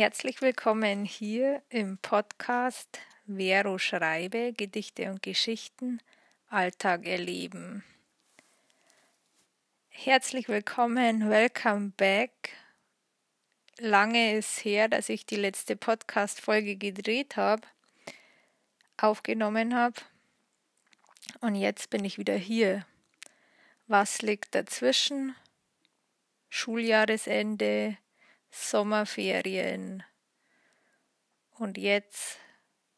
Herzlich willkommen hier im Podcast Vero Schreibe, Gedichte und Geschichten, Alltag erleben. Herzlich willkommen, welcome back. Lange ist her, dass ich die letzte Podcast-Folge gedreht habe, aufgenommen habe. Und jetzt bin ich wieder hier. Was liegt dazwischen? Schuljahresende, Sommerferien. Und jetzt,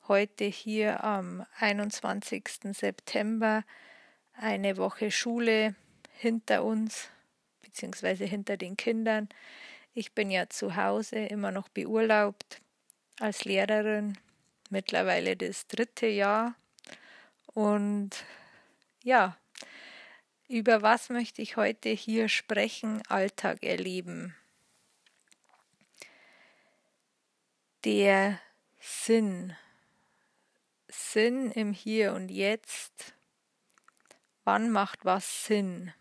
heute hier am 21. September, eine Woche Schule hinter uns, beziehungsweise hinter den Kindern. Ich bin ja zu Hause immer noch beurlaubt als Lehrerin, mittlerweile das dritte Jahr. Und ja, über was möchte ich heute hier sprechen? Alltag erleben. Der Sinn. Sinn im Hier und Jetzt. Wann macht was Sinn?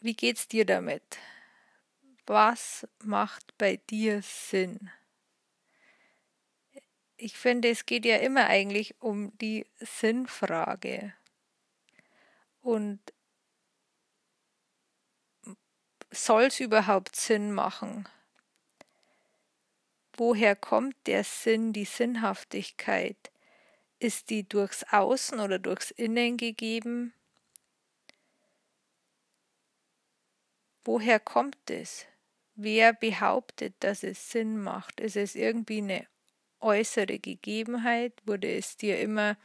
Wie geht's dir damit? Was macht bei dir Sinn? Ich finde, es geht ja immer eigentlich um die Sinnfrage. Und soll es überhaupt Sinn machen? Woher kommt der Sinn, die Sinnhaftigkeit? Ist die durchs Außen oder durchs Innen gegeben? Woher kommt es? Wer behauptet, dass es Sinn macht? Ist es irgendwie eine äußere Gegebenheit? Wurde es dir immer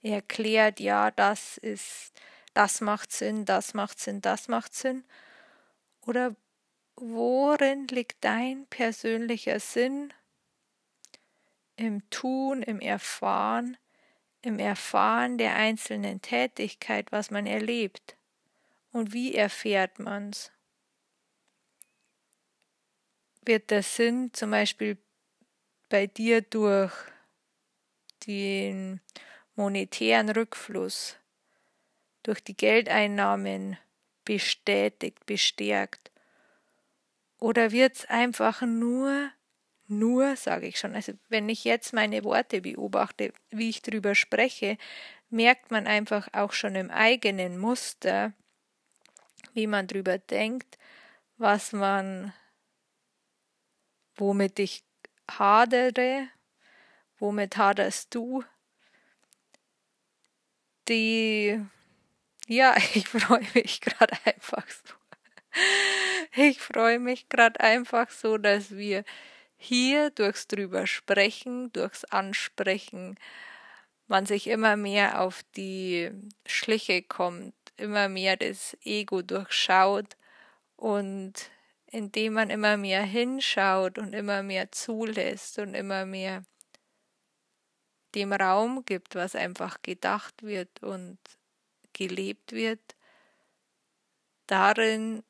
erklärt, ja, das ist, das macht Sinn, das macht Sinn, das macht Sinn? Oder worin liegt dein persönlicher Sinn im Tun, im Erfahren, im Erfahren der einzelnen Tätigkeit, was man erlebt. Und wie erfährt man's? Wird der Sinn zum Beispiel bei dir durch den monetären Rückfluss, durch die Geldeinnahmen bestätigt, bestärkt? Oder wird's einfach nur nur, sage ich schon, also wenn ich jetzt meine Worte beobachte, wie ich drüber spreche, merkt man einfach auch schon im eigenen Muster, wie man drüber denkt, was man, womit ich hadere, womit haderst du, die, ja, ich freue mich gerade einfach so. Ich freue mich gerade einfach so, dass wir hier durchs drüber sprechen, durchs Ansprechen, man sich immer mehr auf die Schliche kommt, immer mehr das Ego durchschaut und indem man immer mehr hinschaut und immer mehr zulässt und immer mehr dem Raum gibt, was einfach gedacht wird und gelebt wird, darin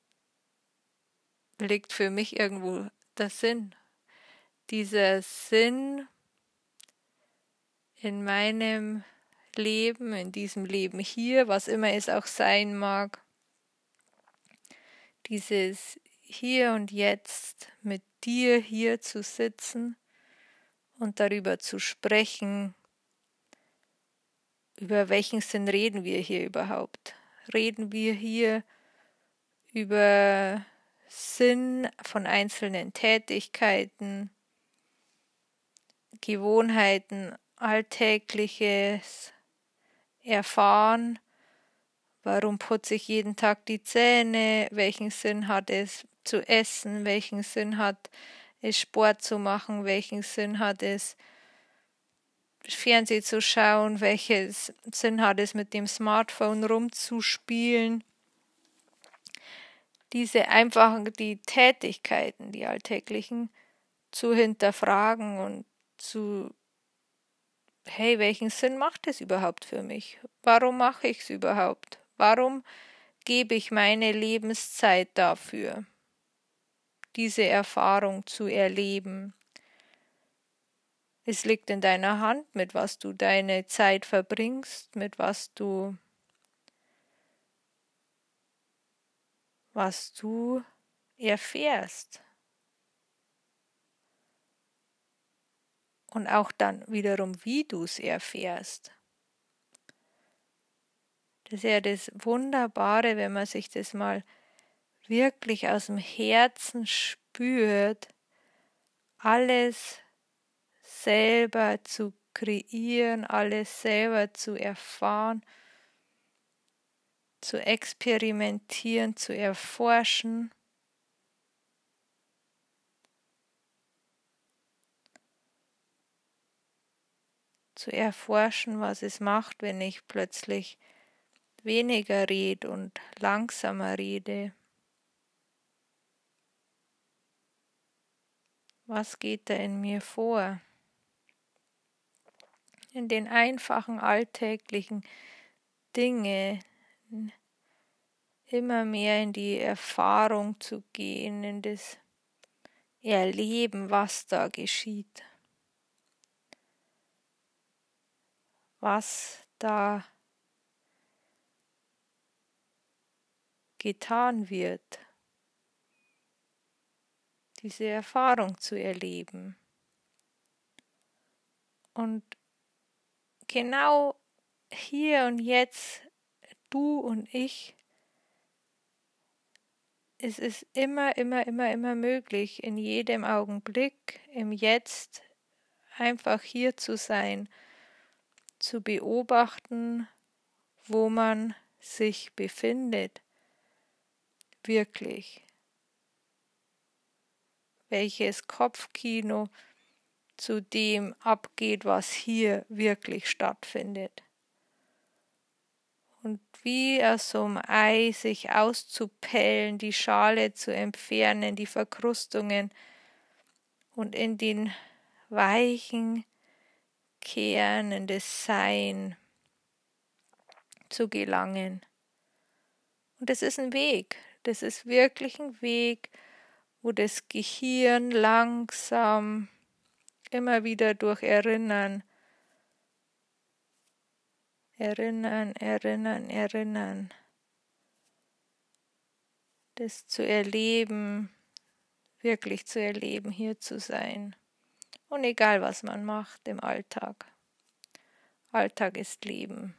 liegt für mich irgendwo der Sinn dieser Sinn in meinem Leben, in diesem Leben hier, was immer es auch sein mag, dieses Hier und Jetzt mit dir hier zu sitzen und darüber zu sprechen, über welchen Sinn reden wir hier überhaupt? Reden wir hier über Sinn von einzelnen Tätigkeiten, Gewohnheiten, Alltägliches erfahren. Warum putze ich jeden Tag die Zähne? Welchen Sinn hat es zu essen? Welchen Sinn hat es Sport zu machen? Welchen Sinn hat es Fernsehen zu schauen? Welchen Sinn hat es mit dem Smartphone rumzuspielen? Diese einfachen, die Tätigkeiten, die alltäglichen zu hinterfragen und zu, hey, welchen Sinn macht es überhaupt für mich? Warum mache ich es überhaupt? Warum gebe ich meine Lebenszeit dafür, diese Erfahrung zu erleben? Es liegt in deiner Hand, mit was du deine Zeit verbringst, mit was du was du erfährst, und auch dann wiederum, wie du es erfährst. Das ist ja das Wunderbare, wenn man sich das mal wirklich aus dem Herzen spürt, alles selber zu kreieren, alles selber zu erfahren, zu experimentieren, zu erforschen. Zu erforschen, was es macht, wenn ich plötzlich weniger rede und langsamer rede. Was geht da in mir vor? In den einfachen alltäglichen Dinge immer mehr in die Erfahrung zu gehen, in das Erleben, was da geschieht. Was da getan wird, diese Erfahrung zu erleben. Und genau hier und jetzt, du und ich, es ist immer, immer, immer, immer möglich, in jedem Augenblick, im Jetzt, einfach hier zu sein zu beobachten, wo man sich befindet, wirklich, welches Kopfkino zu dem abgeht, was hier wirklich stattfindet. Und wie aus so einem Ei sich auszupellen, die Schale zu entfernen, die Verkrustungen und in den weichen, Kern, in das Sein zu gelangen. Und das ist ein Weg, das ist wirklich ein Weg, wo das Gehirn langsam immer wieder durch Erinnern, Erinnern, Erinnern, Erinnern, das zu erleben, wirklich zu erleben, hier zu sein. Und egal, was man macht im Alltag. Alltag ist Leben.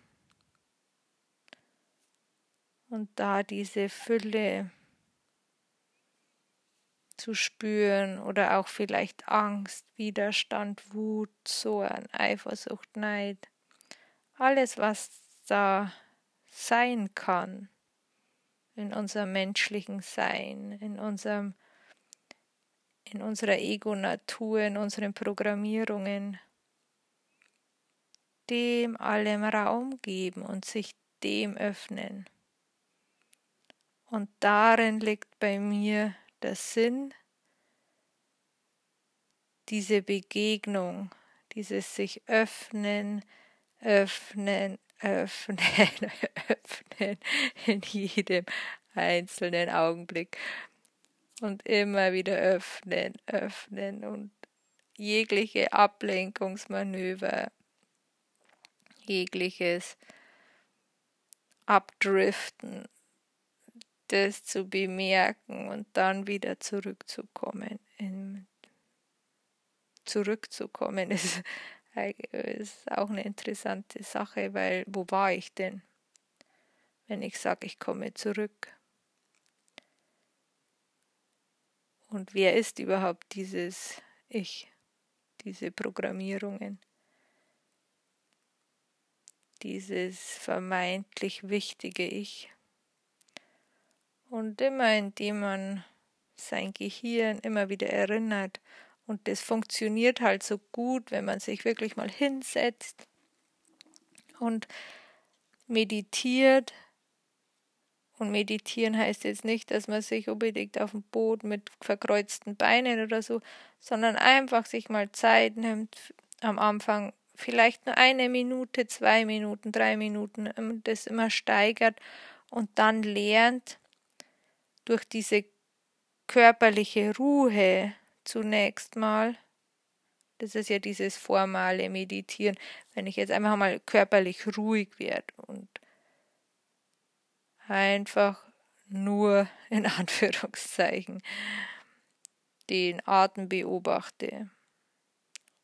Und da diese Fülle zu spüren oder auch vielleicht Angst, Widerstand, Wut, Zorn, Eifersucht, Neid. Alles, was da sein kann in unserem menschlichen Sein, in unserem in unserer Ego-Natur, in unseren Programmierungen, dem allem Raum geben und sich dem öffnen. Und darin liegt bei mir der Sinn, diese Begegnung, dieses sich öffnen, öffnen, öffnen, öffnen in jedem einzelnen Augenblick und immer wieder öffnen, öffnen und jegliche Ablenkungsmanöver, jegliches Abdriften, das zu bemerken und dann wieder zurückzukommen. Zurückzukommen ist, ist auch eine interessante Sache, weil wo war ich denn, wenn ich sage, ich komme zurück? Und wer ist überhaupt dieses Ich, diese Programmierungen, dieses vermeintlich wichtige Ich? Und immer indem man sein Gehirn immer wieder erinnert, und das funktioniert halt so gut, wenn man sich wirklich mal hinsetzt und meditiert und meditieren heißt jetzt nicht, dass man sich unbedingt auf dem Boot mit verkreuzten Beinen oder so, sondern einfach sich mal Zeit nimmt am Anfang, vielleicht nur eine Minute, zwei Minuten, drei Minuten, ähm, das immer steigert und dann lernt durch diese körperliche Ruhe zunächst mal, das ist ja dieses formale Meditieren, wenn ich jetzt einfach mal körperlich ruhig werde und einfach nur in Anführungszeichen den Atem beobachte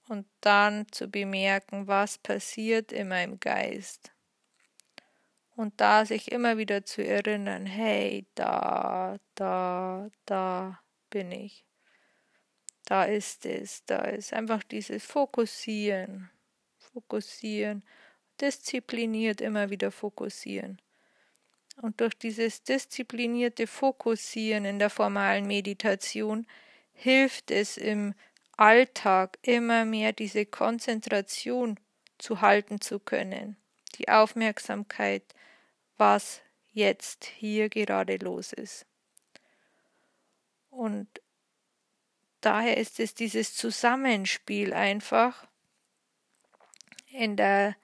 und dann zu bemerken, was passiert in meinem Geist. Und da sich immer wieder zu erinnern, hey, da, da, da bin ich. Da ist es, da ist einfach dieses Fokussieren, fokussieren, diszipliniert immer wieder fokussieren. Und durch dieses disziplinierte Fokussieren in der formalen Meditation hilft es im Alltag immer mehr diese Konzentration zu halten zu können, die Aufmerksamkeit, was jetzt hier gerade los ist. Und daher ist es dieses Zusammenspiel einfach in der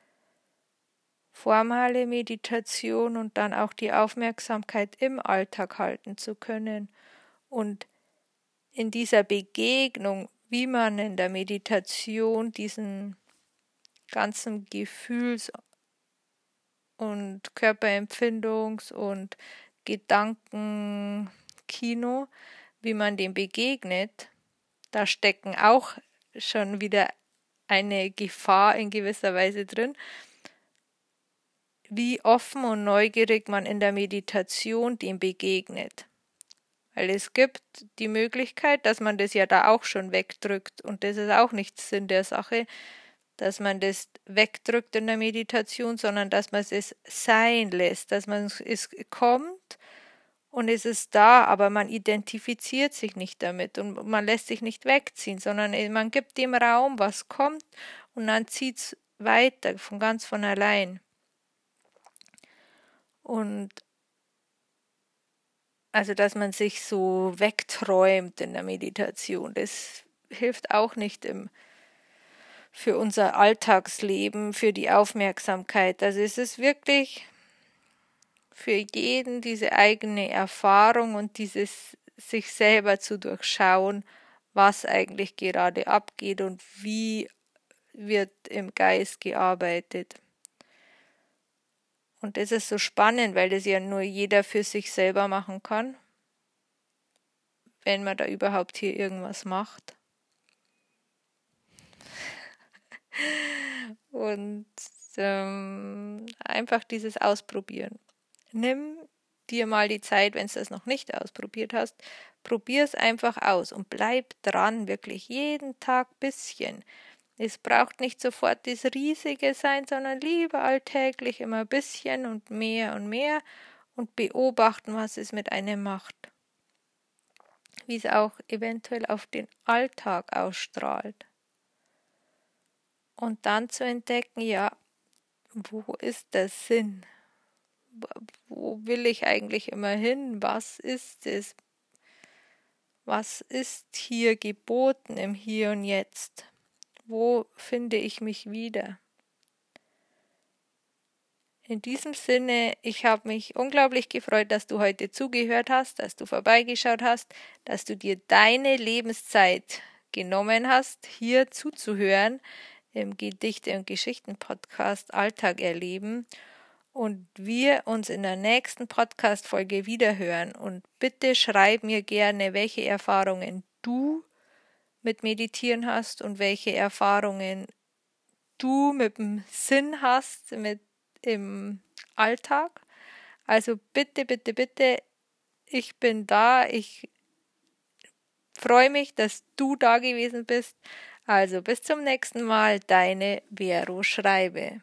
formale Meditation und dann auch die Aufmerksamkeit im Alltag halten zu können. Und in dieser Begegnung, wie man in der Meditation diesen ganzen Gefühls- und Körperempfindungs- und Gedankenkino, wie man dem begegnet, da stecken auch schon wieder eine Gefahr in gewisser Weise drin, wie offen und neugierig man in der Meditation dem begegnet. Weil es gibt die Möglichkeit, dass man das ja da auch schon wegdrückt und das ist auch nicht Sinn der Sache, dass man das wegdrückt in der Meditation, sondern dass man es sein lässt, dass man es kommt und es ist da, aber man identifiziert sich nicht damit und man lässt sich nicht wegziehen, sondern man gibt dem Raum, was kommt und dann zieht es weiter von ganz von allein. Und also, dass man sich so wegträumt in der Meditation, das hilft auch nicht im, für unser Alltagsleben, für die Aufmerksamkeit. Also es ist wirklich für jeden diese eigene Erfahrung und dieses sich selber zu durchschauen, was eigentlich gerade abgeht und wie wird im Geist gearbeitet. Und das ist so spannend, weil das ja nur jeder für sich selber machen kann, wenn man da überhaupt hier irgendwas macht. Und ähm, einfach dieses Ausprobieren. Nimm dir mal die Zeit, wenn du das noch nicht ausprobiert hast, probier es einfach aus und bleib dran, wirklich jeden Tag bisschen. Es braucht nicht sofort das Riesige sein, sondern lieber alltäglich immer ein bisschen und mehr und mehr und beobachten, was es mit einem macht. Wie es auch eventuell auf den Alltag ausstrahlt. Und dann zu entdecken, ja, wo ist der Sinn? Wo will ich eigentlich immer hin? Was ist es? Was ist hier geboten im Hier und Jetzt? Wo finde ich mich wieder? In diesem Sinne, ich habe mich unglaublich gefreut, dass du heute zugehört hast, dass du vorbeigeschaut hast, dass du dir deine Lebenszeit genommen hast, hier zuzuhören im Gedichte- und Geschichten-Podcast Alltag erleben und wir uns in der nächsten Podcast-Folge wiederhören. Und bitte schreib mir gerne, welche Erfahrungen du mit Meditieren hast und welche Erfahrungen du mit dem Sinn hast, mit im Alltag. Also bitte, bitte, bitte, ich bin da. Ich freue mich, dass du da gewesen bist. Also bis zum nächsten Mal, deine Vero Schreibe.